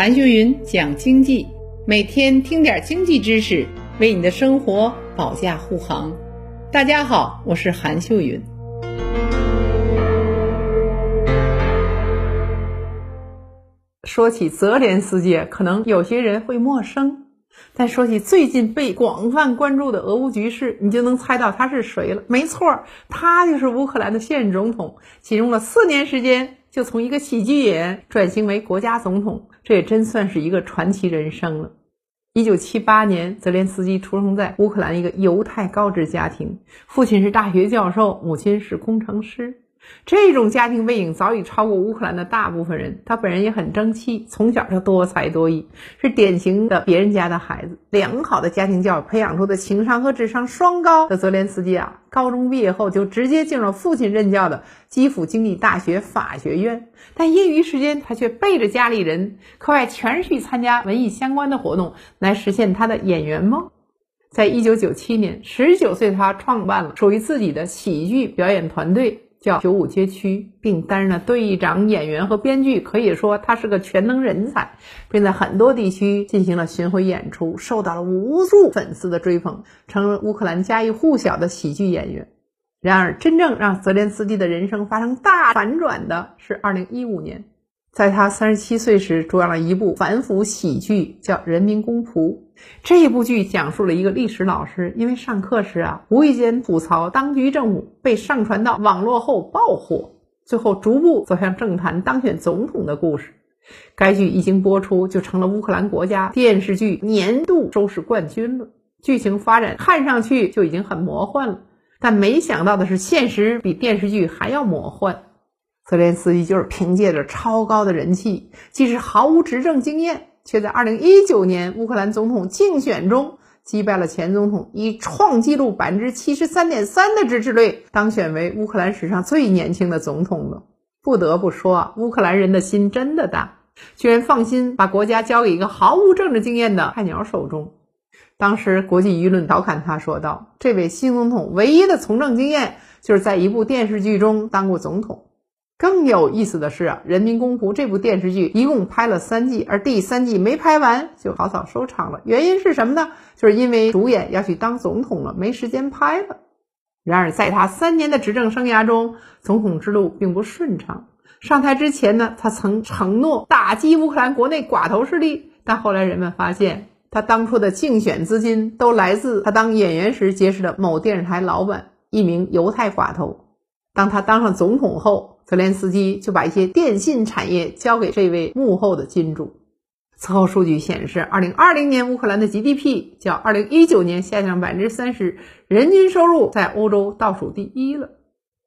韩秀云讲经济，每天听点经济知识，为你的生活保驾护航。大家好，我是韩秀云。说起泽连斯基，可能有些人会陌生，但说起最近被广泛关注的俄乌局势，你就能猜到他是谁了。没错，他就是乌克兰的现任总统，仅用了四年时间。就从一个喜剧演员转型为国家总统，这也真算是一个传奇人生了。一九七八年，泽连斯基出生在乌克兰一个犹太高知家庭，父亲是大学教授，母亲是工程师。这种家庭背景早已超过乌克兰的大部分人。他本人也很争气，从小就多才多艺，是典型的别人家的孩子。良好的家庭教育培养出的情商和智商双高的泽连斯基啊，高中毕业后就直接进入父亲任教的基辅经济大学法学院。但业余时间，他却背着家里人，课外全是去参加文艺相关的活动，来实现他的演员梦。在一九九七年，十九岁他创办了属于自己的喜剧表演团队。叫九五街区，并担任了队长、演员和编剧，可以说他是个全能人才，并在很多地区进行了巡回演出，受到了无数粉丝的追捧，成了乌克兰家喻户晓的喜剧演员。然而，真正让泽连斯基的人生发生大反转的是二零一五年。在他三十七岁时，主演了一部反腐喜剧，叫《人民公仆》。这一部剧讲述了一个历史老师因为上课时啊，无意间吐槽当局政府，被上传到网络后爆火，最后逐步走向政坛，当选总统的故事。该剧一经播出，就成了乌克兰国家电视剧年度收视冠军了。剧情发展看上去就已经很魔幻了，但没想到的是，现实比电视剧还要魔幻。泽连斯基就是凭借着超高的人气，即使毫无执政经验，却在2019年乌克兰总统竞选中击败了前总统，以创纪录百分之七十三点三的支持率当选为乌克兰史上最年轻的总统了。不得不说，乌克兰人的心真的大，居然放心把国家交给一个毫无政治经验的菜鸟手中。当时国际舆论调侃他说道：“这位新总统唯一的从政经验，就是在一部电视剧中当过总统。”更有意思的是啊，《人民公仆》这部电视剧一共拍了三季，而第三季没拍完就草草收场了。原因是什么呢？就是因为主演要去当总统了，没时间拍了。然而，在他三年的执政生涯中，总统之路并不顺畅。上台之前呢，他曾承诺打击乌克兰国内寡头势力，但后来人们发现，他当初的竞选资金都来自他当演员时结识的某电视台老板，一名犹太寡头。当他当上总统后，泽连斯基就把一些电信产业交给这位幕后的金主。此后数据显示，二零二零年乌克兰的 GDP 较二零一九年下降百分之三十，人均收入在欧洲倒数第一了。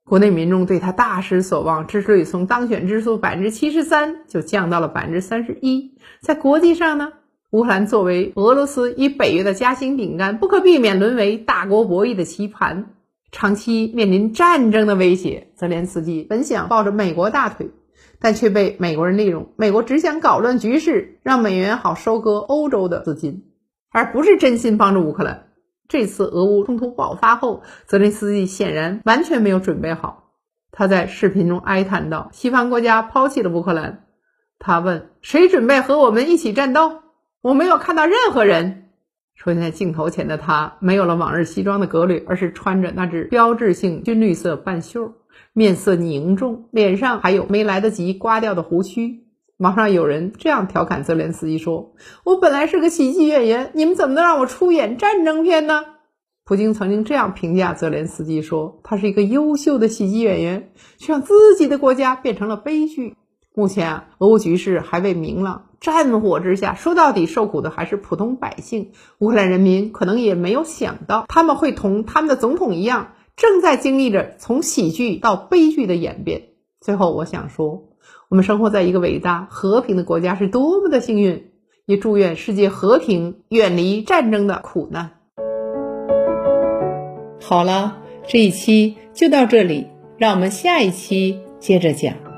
国内民众对他大失所望，支持率从当选之初百分之七十三就降到了百分之三十一。在国际上呢，乌克兰作为俄罗斯与北约的夹心饼干，不可避免沦为大国博弈的棋盘。长期面临战争的威胁，泽连斯基本想抱着美国大腿，但却被美国人利用。美国只想搞乱局势，让美元好收割欧洲的资金，而不是真心帮助乌克兰。这次俄乌冲突爆发后，泽连斯基显然完全没有准备好。他在视频中哀叹道：“西方国家抛弃了乌克兰。”他问：“谁准备和我们一起战斗？”我没有看到任何人。出现在镜头前的他，没有了往日西装的格律，而是穿着那只标志性军绿色半袖，面色凝重，脸上还有没来得及刮掉的胡须。网上有人这样调侃泽连斯基说：“我本来是个喜剧演员，你们怎么能让我出演战争片呢？”普京曾经这样评价泽连斯基说：“他是一个优秀的喜剧演员，却让自己的国家变成了悲剧。”目前啊，俄乌局势还未明朗。战火之下，说到底受苦的还是普通百姓。乌克兰人民可能也没有想到，他们会同他们的总统一样，正在经历着从喜剧到悲剧的演变。最后，我想说，我们生活在一个伟大和平的国家是多么的幸运！也祝愿世界和平，远离战争的苦难。好了，这一期就到这里，让我们下一期接着讲。